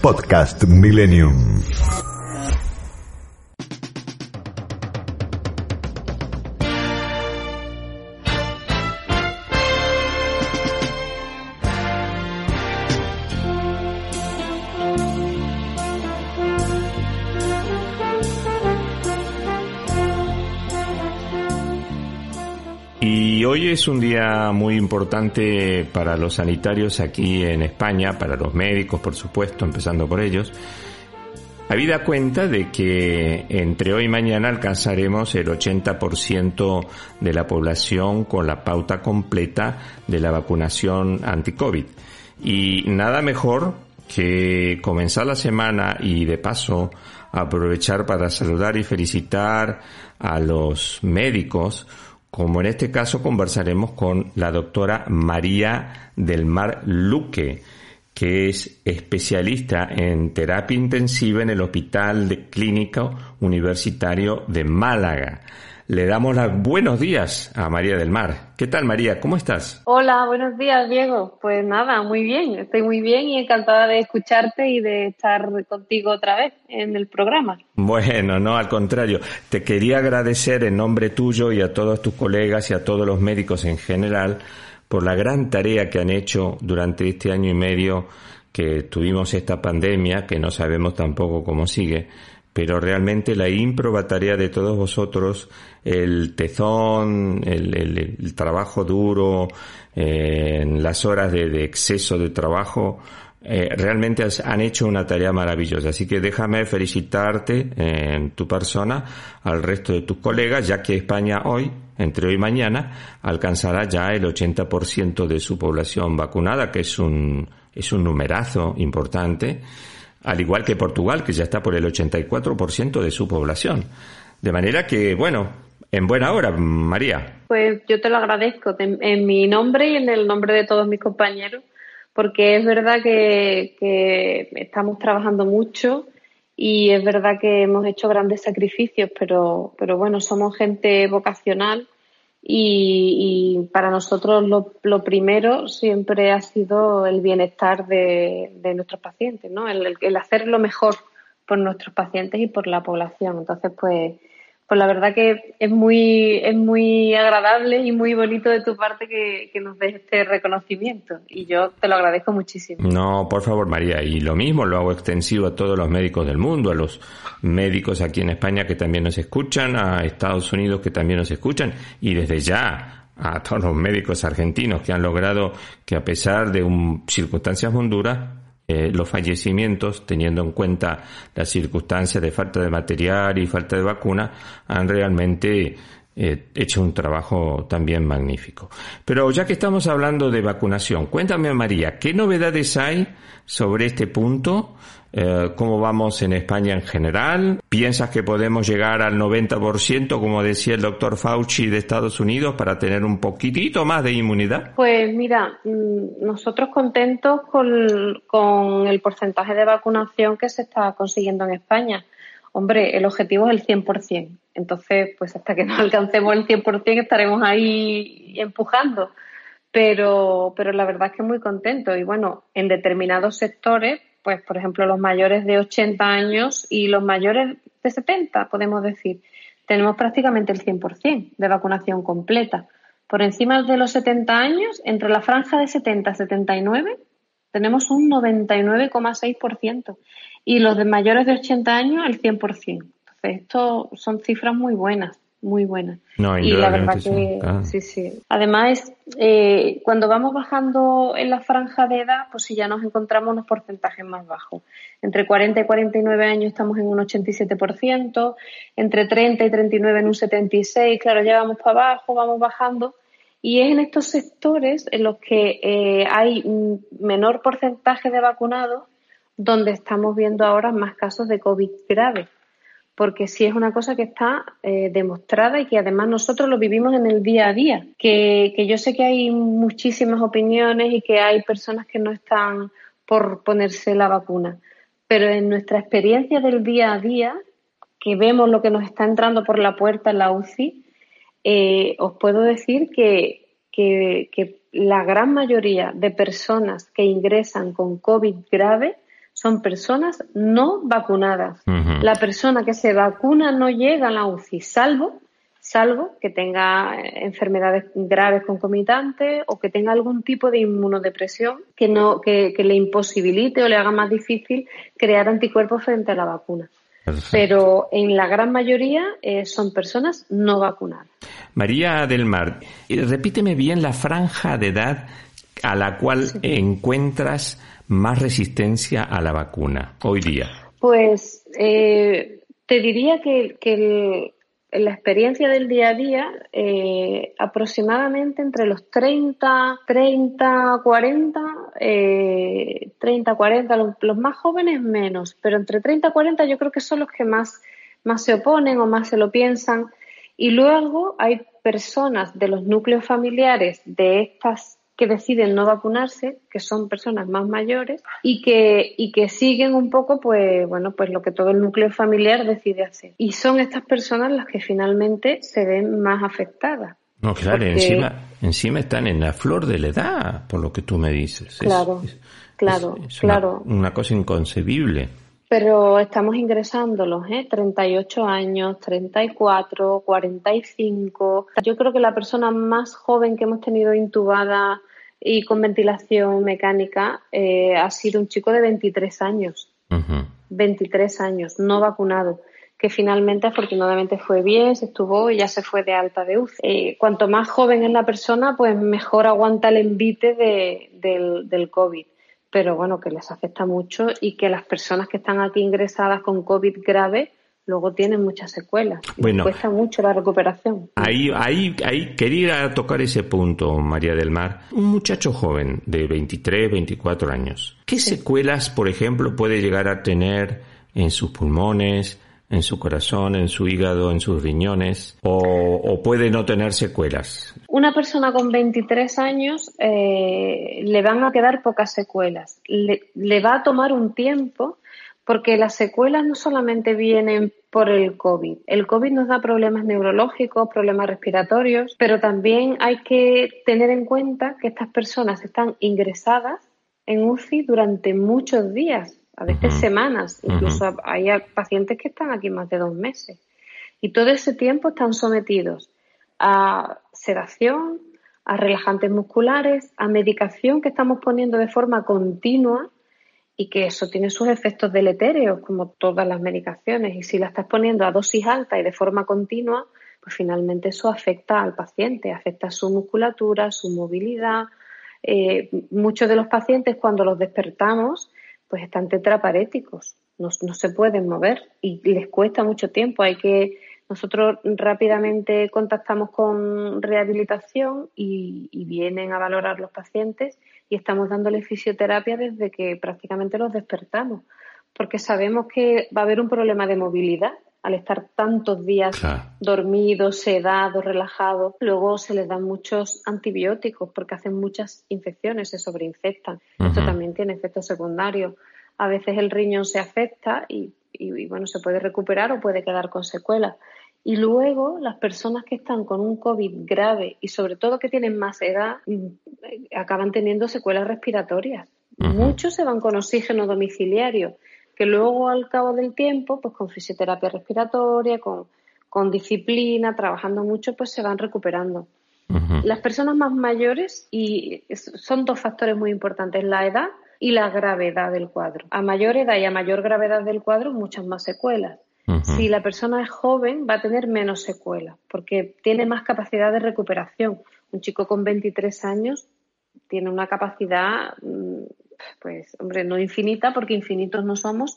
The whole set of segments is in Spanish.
Podcast Millennium. Hoy es un día muy importante para los sanitarios aquí en España, para los médicos, por supuesto, empezando por ellos. Habida cuenta de que entre hoy y mañana alcanzaremos el 80% de la población con la pauta completa de la vacunación anti-COVID. Y nada mejor que comenzar la semana y de paso aprovechar para saludar y felicitar a los médicos como en este caso conversaremos con la doctora María del Mar Luque, que es especialista en terapia intensiva en el Hospital de Clínico Universitario de Málaga. Le damos los buenos días a María del Mar. ¿Qué tal María? ¿Cómo estás? Hola, buenos días Diego. Pues nada, muy bien. Estoy muy bien y encantada de escucharte y de estar contigo otra vez en el programa. Bueno, no, al contrario. Te quería agradecer en nombre tuyo y a todos tus colegas y a todos los médicos en general por la gran tarea que han hecho durante este año y medio que tuvimos esta pandemia, que no sabemos tampoco cómo sigue, pero realmente la ímproba tarea de todos vosotros, el tezón, el, el, el trabajo duro, eh, las horas de, de, exceso de trabajo, eh, realmente has, han hecho una tarea maravillosa. Así que déjame felicitarte en tu persona, al resto de tus colegas, ya que España hoy, entre hoy y mañana, alcanzará ya el 80% de su población vacunada, que es un, es un numerazo importante al igual que Portugal, que ya está por el 84% de su población. De manera que, bueno, en buena hora, María. Pues yo te lo agradezco en mi nombre y en el nombre de todos mis compañeros, porque es verdad que, que estamos trabajando mucho y es verdad que hemos hecho grandes sacrificios, pero, pero bueno, somos gente vocacional y, y, para nosotros lo, lo, primero siempre ha sido el bienestar de, nuestros pacientes, ¿no? El, el, hacer lo mejor por nuestros pacientes y por la población. Entonces, pues, pues la verdad que es muy, es muy agradable y muy bonito de tu parte que, que, nos des este reconocimiento y yo te lo agradezco muchísimo. No, por favor, María, y lo mismo lo hago extensivo a todos los médicos del mundo, a los médicos aquí en España que también nos escuchan, a Estados Unidos que también nos escuchan y desde ya a todos los médicos argentinos que han logrado que a pesar de un, circunstancias muy duras, eh, los fallecimientos, teniendo en cuenta las circunstancias de falta de material y falta de vacuna, han realmente eh, hecho un trabajo también magnífico. Pero ya que estamos hablando de vacunación, cuéntame María, ¿qué novedades hay sobre este punto? Eh, ¿Cómo vamos en España en general? ¿Piensas que podemos llegar al 90%, como decía el doctor Fauci de Estados Unidos, para tener un poquitito más de inmunidad? Pues mira, nosotros contentos con, con el porcentaje de vacunación que se está consiguiendo en España. Hombre, el objetivo es el 100%. Entonces, pues hasta que no alcancemos el 100% estaremos ahí empujando. Pero, pero la verdad es que muy contento. Y bueno, en determinados sectores, pues por ejemplo los mayores de 80 años y los mayores de 70, podemos decir, tenemos prácticamente el 100% de vacunación completa. Por encima de los 70 años, entre la franja de 70 a 79, tenemos un 99,6% y los de mayores de 80 años el 100%. Entonces, esto son cifras muy buenas, muy buenas. No, y la verdad que ah. sí, sí. Además, eh, cuando vamos bajando en la franja de edad, pues sí ya nos encontramos unos porcentajes más bajos. Entre 40 y 49 años estamos en un 87%, entre 30 y 39 en un 76%, claro, ya vamos para abajo, vamos bajando. Y es en estos sectores en los que eh, hay menor porcentaje de vacunados donde estamos viendo ahora más casos de COVID grave, porque sí es una cosa que está eh, demostrada y que además nosotros lo vivimos en el día a día, que, que yo sé que hay muchísimas opiniones y que hay personas que no están por ponerse la vacuna, pero en nuestra experiencia del día a día, que vemos lo que nos está entrando por la puerta en la UCI, eh, os puedo decir que, que, la gran mayoría de personas que ingresan con COVID grave son personas no vacunadas. La persona que se vacuna no llega a la UCI, salvo, salvo que tenga eh, enfermedades graves concomitantes o que tenga algún tipo de inmunodepresión que, no, que le imposibilite o le haga más difícil crear anticuerpos frente a la vacuna. Pero en la gran mayoría eh, son personas no vacunadas. María del Mar, eh, repíteme bien la franja de edad a la cual encuentras más resistencia a la vacuna hoy día. Pues eh, te diría que, que el, en la experiencia del día a día, eh, aproximadamente entre los 30, 30, 40, eh, 30, 40, los, más jóvenes menos, pero entre 30 y 40 yo creo que son los que más, más se oponen o más se lo piensan. Y luego hay personas de los núcleos familiares de estas que deciden no vacunarse, que son personas más mayores y que, y que siguen un poco, pues, bueno, pues lo que todo el núcleo familiar decide hacer. Y son estas personas las que finalmente se ven más afectadas. No, claro, encima, encima están en la flor de la edad, por lo que tú me dices. Claro, claro, claro. una cosa inconcebible. Pero estamos ingresándolos, ¿eh? 38 años, 34, 45. Yo creo que la persona más joven que hemos tenido intubada y con ventilación mecánica eh, ha sido un chico de 23 años. 23 años, no vacunado que finalmente afortunadamente fue bien, se estuvo y ya se fue de alta de UCI. Eh, cuanto más joven es la persona, pues mejor aguanta el envite de, del, del COVID pero bueno, que les afecta mucho y que las personas que están aquí ingresadas con COVID grave luego tienen muchas secuelas. Bueno, cuesta mucho la recuperación. Ahí, ahí, ahí quería tocar ese punto, María del Mar. Un muchacho joven de 23, 24 años. ¿Qué secuelas, por ejemplo, puede llegar a tener en sus pulmones, en su corazón, en su hígado, en sus riñones, o, puede no tener secuelas. Una persona con 23 años eh, le van a quedar pocas secuelas. Le, va a tomar un tiempo porque las secuelas no solamente vienen por el COVID. El COVID nos da problemas neurológicos, problemas respiratorios, pero también hay que tener en cuenta que estas personas están ingresadas en UCI durante muchos días a veces semanas, incluso hay pacientes que están aquí más de dos meses. Y todo ese tiempo están sometidos a sedación, a relajantes musculares, a medicación que estamos poniendo de forma continua y que eso tiene sus efectos deletéreos, como todas las medicaciones. Y si la estás poniendo a dosis alta y de forma continua, pues finalmente eso afecta al paciente, afecta a su musculatura, su movilidad. Eh, muchos de los pacientes cuando los despertamos pues están tetraparéticos, no, no se pueden mover y les cuesta mucho tiempo. Hay que nosotros rápidamente contactamos con rehabilitación y, vienen a valorar los pacientes y estamos dándoles fisioterapia desde que prácticamente los despertamos, porque sabemos que va a haber un problema de movilidad al estar tantos días dormidos, sedados, relajados. Luego se les dan muchos antibióticos porque hacen muchas infecciones, se sobreinfectan. Esto también tiene efectos secundarios. A veces el riñón se afecta y, y, bueno, se puede recuperar o puede quedar con secuelas. Y luego las personas que están con un COVID grave y sobre todo que tienen más edad mm, acaban teniendo secuelas respiratorias. Muchos se van con oxígeno domiciliario que luego al cabo del tiempo, pues con fisioterapia respiratoria, con, disciplina, trabajando mucho, pues se van recuperando. Las personas más mayores, y son dos factores muy importantes, la edad y la gravedad del cuadro. A mayor edad y a mayor gravedad del cuadro, muchas más secuelas. Si la persona es joven, va a tener menos secuelas, porque tiene más capacidad de recuperación. Un chico con 23 años tiene una capacidad mm, pues, hombre, no infinita, porque infinitos no somos,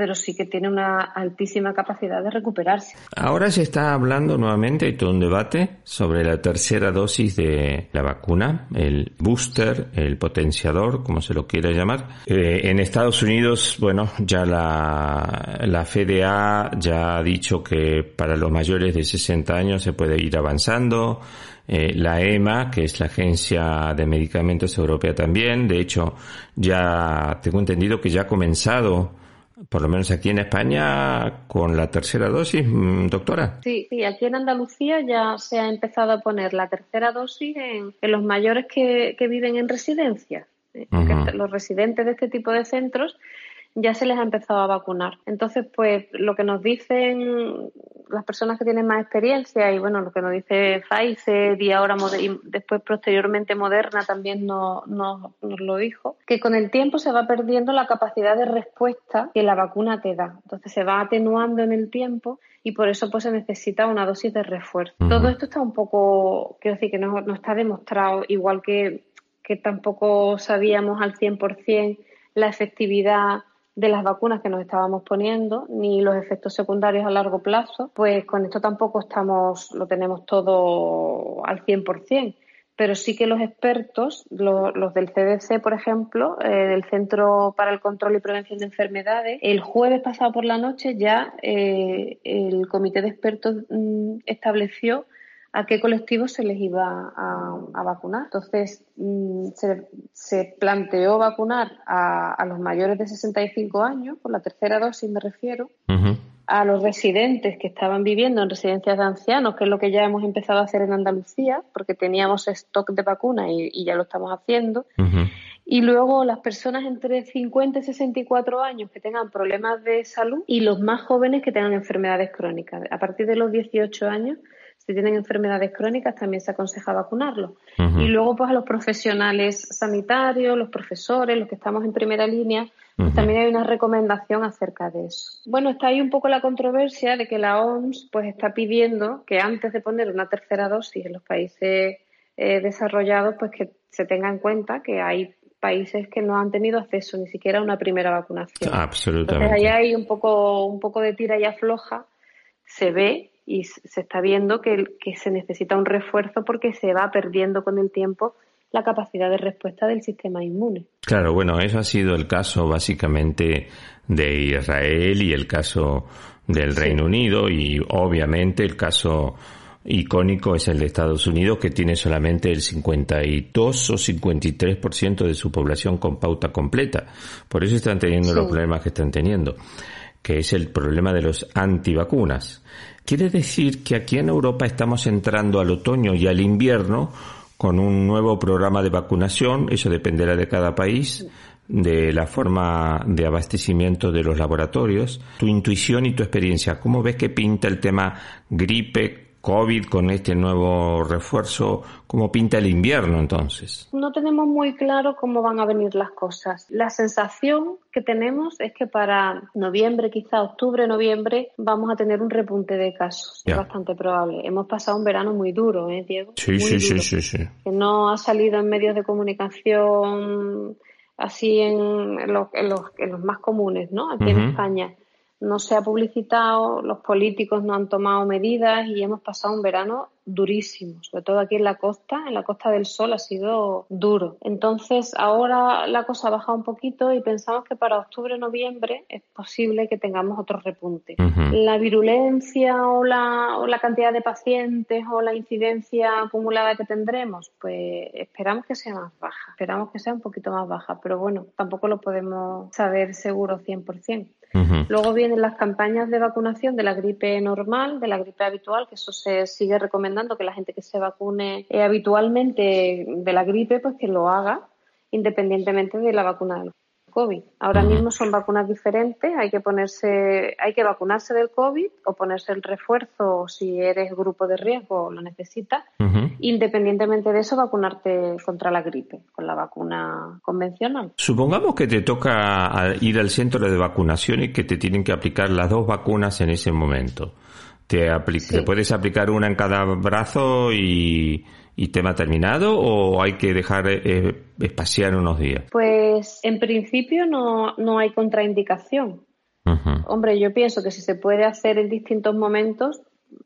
pero sí que tiene una altísima capacidad de recuperarse. Ahora se está hablando nuevamente, hay todo un debate sobre la tercera dosis de la vacuna, el booster, el potenciador, como se lo quiera llamar. Eh, en Estados Unidos, bueno, ya la, la FDA ya ha dicho que para los mayores de 60 años se puede ir avanzando. Eh, la EMA, que es la Agencia de Medicamentos Europea también. De hecho, ya tengo entendido que ya ha comenzado, por lo menos aquí en España, con la tercera dosis, mm, doctora. Sí, sí, aquí en Andalucía ya se ha empezado a poner la tercera dosis en, los mayores que, viven en residencia. Eh, los residentes de este tipo de centros ya se les ha empezado a vacunar. Entonces, pues lo que nos dicen las personas que tienen más experiencia y bueno, lo que nos dice Pfizer y ahora y después posteriormente Moderna también nos, nos, lo dijo, que con el tiempo se va perdiendo la capacidad de respuesta que la vacuna te da. Entonces se va atenuando en el tiempo y por eso pues se necesita una dosis de refuerzo. Todo esto está un poco, quiero decir que no, no está demostrado, igual que, que tampoco sabíamos al 100% la efectividad de las vacunas que nos estábamos poniendo, ni los efectos secundarios a largo plazo, pues con esto tampoco estamos, lo tenemos todo al 100%. Pero sí que los expertos, los, del CDC, por ejemplo, eh, del Centro para el Control y Prevención de Enfermedades, el jueves pasado por la noche ya eh, el comité de expertos mm, estableció a qué colectivos se les iba a, vacunar. Entonces, mm, se, planteó vacunar a, los mayores de 65 años, por la tercera dosis me refiero, a los residentes que estaban viviendo en residencias de ancianos, que es lo que ya hemos empezado a hacer en Andalucía, porque teníamos stock de vacunas y, ya lo estamos haciendo. Y luego las personas entre 50 y 64 años que tengan problemas de salud y los más jóvenes que tengan enfermedades crónicas. A partir de los 18 años si tienen enfermedades crónicas también se aconseja vacunarlos. Y luego pues a los profesionales sanitarios, los profesores, los que estamos en primera línea, pues, también hay una recomendación acerca de eso. Bueno, está ahí un poco la controversia de que la OMS pues está pidiendo que antes de poner una tercera dosis en los países eh, desarrollados pues que se tenga en cuenta que hay países que no han tenido acceso ni siquiera a una primera vacunación. Absolutamente. Entonces ahí hay un poco, un poco de tira y afloja. Se ve y se está viendo que, que se necesita un refuerzo porque se va perdiendo con el tiempo la capacidad de respuesta del sistema inmune. Claro, bueno, eso ha sido el caso básicamente de Israel y el caso del Reino Unido y obviamente el caso icónico es el de Estados Unidos que tiene solamente el 52 o 53% de su población con pauta completa. Por eso están teniendo los problemas que están teniendo, que es el problema de los antivacunas. Quiere decir que aquí en Europa estamos entrando al otoño y al invierno con un nuevo programa de vacunación, eso dependerá de cada país, de la forma de abastecimiento de los laboratorios. Tu intuición y tu experiencia, ¿cómo ves que pinta el tema gripe, COVID con este nuevo refuerzo, ¿cómo pinta el invierno entonces? No tenemos muy claro cómo van a venir las cosas. La sensación que tenemos es que para noviembre, quizá octubre, noviembre, vamos a tener un repunte de casos. Es bastante probable. Hemos pasado un verano muy duro, ¿eh, Diego? Sí, sí, sí, sí, sí. Que no ha salido en medios de comunicación así en, los, en, los, en los, más comunes, ¿no? Aquí en España no se ha publicitado, los políticos no han tomado medidas y hemos pasado un verano durísimo, sobre todo aquí en la costa, en la costa del sol ha sido duro. Entonces ahora la cosa ha bajado un poquito y pensamos que para octubre, noviembre es posible que tengamos otro repunte. La virulencia o la, o la cantidad de pacientes o la incidencia acumulada que tendremos, pues esperamos que sea más baja, esperamos que sea un poquito más baja, pero bueno, tampoco lo podemos saber seguro 100%. Luego vienen las campañas de vacunación de la gripe normal, de la gripe habitual, que eso se sigue recomendando que la gente que se vacune eh, habitualmente de la gripe, pues que lo haga independientemente de la vacuna COVID. Ahora mismo son vacunas diferentes, hay que ponerse, hay que vacunarse del COVID o ponerse el refuerzo si eres grupo de riesgo o lo necesitas. Independientemente de eso, vacunarte contra la gripe con la vacuna convencional. Supongamos que te toca ir al centro de vacunación y que te tienen que aplicar las dos vacunas en ese momento. Te, te puedes aplicar una en cada brazo y y tema terminado o hay que dejar eh, espaciar unos días? Pues en principio no, no hay contraindicación. Hombre, yo pienso que si se puede hacer en distintos momentos,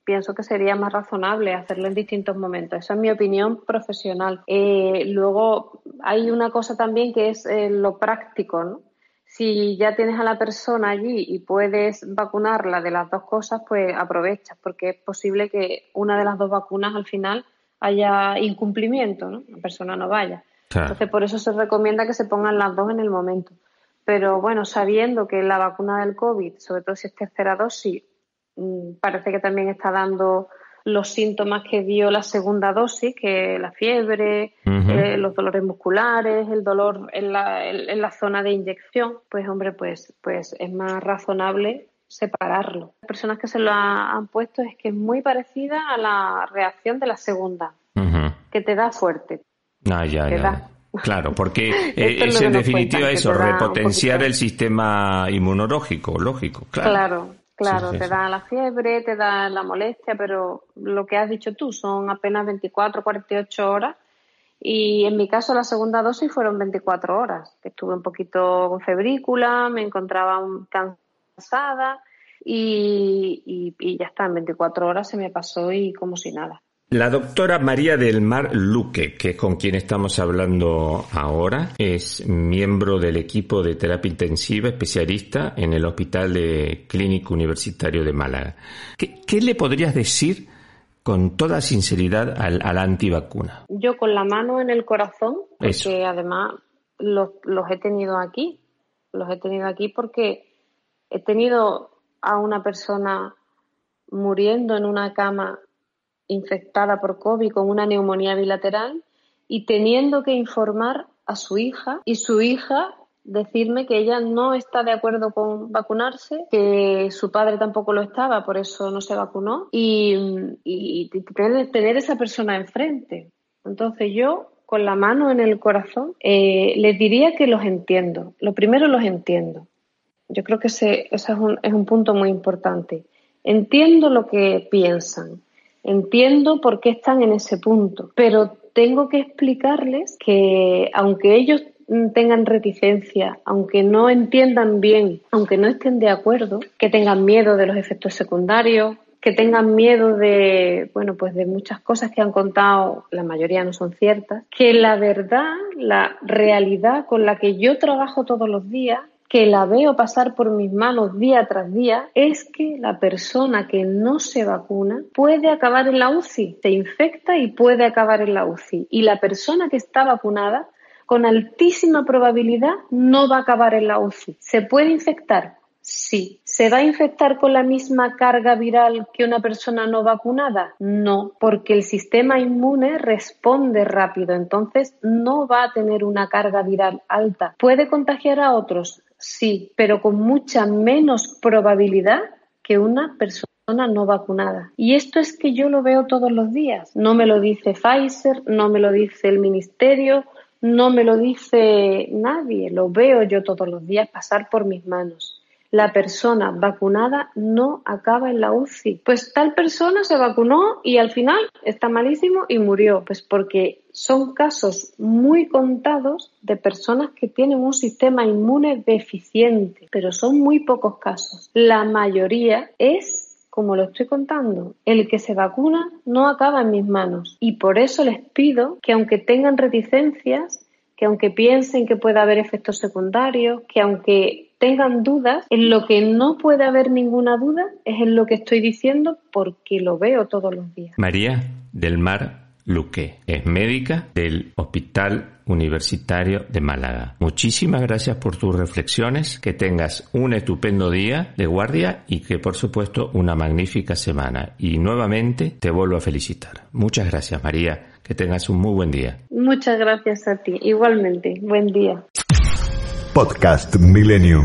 pienso que sería más razonable hacerlo en distintos momentos. Esa es mi opinión profesional. Eh, luego, hay una cosa también que es eh, lo práctico, ¿no? Si ya tienes a la persona allí y puedes vacunarla de las dos cosas, pues aprovechas, porque es posible que una de las dos vacunas al final haya incumplimiento, ¿no? La persona no vaya. Entonces, por eso se recomienda que se pongan las dos en el momento. Pero bueno, sabiendo que la vacuna del COVID, sobre todo si es tercera dosis, mm, parece que también está dando los síntomas que dio la segunda dosis, que la fiebre, eh, los dolores musculares, el dolor en la, en la zona de inyección, pues hombre, pues, pues es más razonable separarlo. Las personas que se lo han puesto es que es muy parecida a la reacción de la segunda, que te da fuerte. Ah, ya, ya. Claro, porque eh, es, en definitiva eso, repotenciar el sistema inmunológico, lógico, claro. Claro, claro, te da la fiebre, te da la molestia, pero lo que has dicho tú son apenas 24, 48 horas. Y en mi caso la segunda dosis fueron 24 horas, estuve un poquito con febrícula, me encontraba cansada y, y ya está, en 24 horas se me pasó y como si nada. La doctora María del Mar Luque, que es con quien estamos hablando ahora, es miembro del equipo de terapia intensiva especialista en el Hospital de Clínico Universitario de Málaga. ¿Qué, le podrías decir con toda sinceridad a, la antivacuna? Yo con la mano en el corazón, porque además los, los he tenido aquí, los he tenido aquí porque he tenido a una persona muriendo en una cama infectada por COVID con una neumonía bilateral y teniendo que informar a su hija y su hija decirme que ella no está de acuerdo con vacunarse, que su padre tampoco lo estaba, por eso no se vacunó, y, tener, esa persona enfrente. Entonces yo, con la mano en el corazón, eh, les diría que los entiendo. Lo primero los entiendo. Yo creo que ese, ese es, un, es un punto muy importante. Entiendo lo que piensan, Entiendo por qué están en ese punto, pero tengo que explicarles que aunque ellos tengan reticencia, aunque no entiendan bien, aunque no estén de acuerdo, que tengan miedo de los efectos secundarios, que tengan miedo de, bueno, pues de muchas cosas que han contado, la mayoría no son ciertas, que la verdad, la realidad con la que yo trabajo todos los días que la veo pasar por mis manos día tras día es que la persona que no se vacuna puede acabar en la UCI, se infecta y puede acabar en la UCI. Y la persona que está vacunada, con altísima probabilidad, no va a acabar en la UCI. ¿Se puede infectar? Sí. ¿Se va a infectar con la misma carga viral que una persona no vacunada? No, porque el sistema inmune responde rápido, entonces no va a tener una carga viral alta. ¿Puede contagiar a otros? Sí, pero con mucha menos probabilidad que una persona no vacunada. Y esto es que yo lo veo todos los días. No me lo dice Pfizer, no me lo dice el ministerio, no me lo dice nadie. Lo veo yo todos los días pasar por mis manos la persona vacunada no acaba en la UCI. Pues tal persona se vacunó y al final está malísimo y murió. Pues porque son casos muy contados de personas que tienen un sistema inmune deficiente, pero son muy pocos casos. La mayoría es como lo estoy contando, el que se vacuna no acaba en mis manos. Y por eso les pido que aunque tengan reticencias, que aunque piensen que puede haber efectos secundarios, que aunque tengan dudas, en lo que no puede haber ninguna duda es en lo que estoy diciendo porque lo veo todos los días. María del Mar Luque es médica del Hospital Universitario de Málaga. Muchísimas gracias por tus reflexiones, que tengas un estupendo día de guardia y que por supuesto una magnífica semana. Y nuevamente te vuelvo a felicitar. Muchas gracias María, que tengas un muy buen día. Muchas gracias a ti, igualmente, buen día. Podcast Millennium.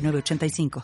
906985.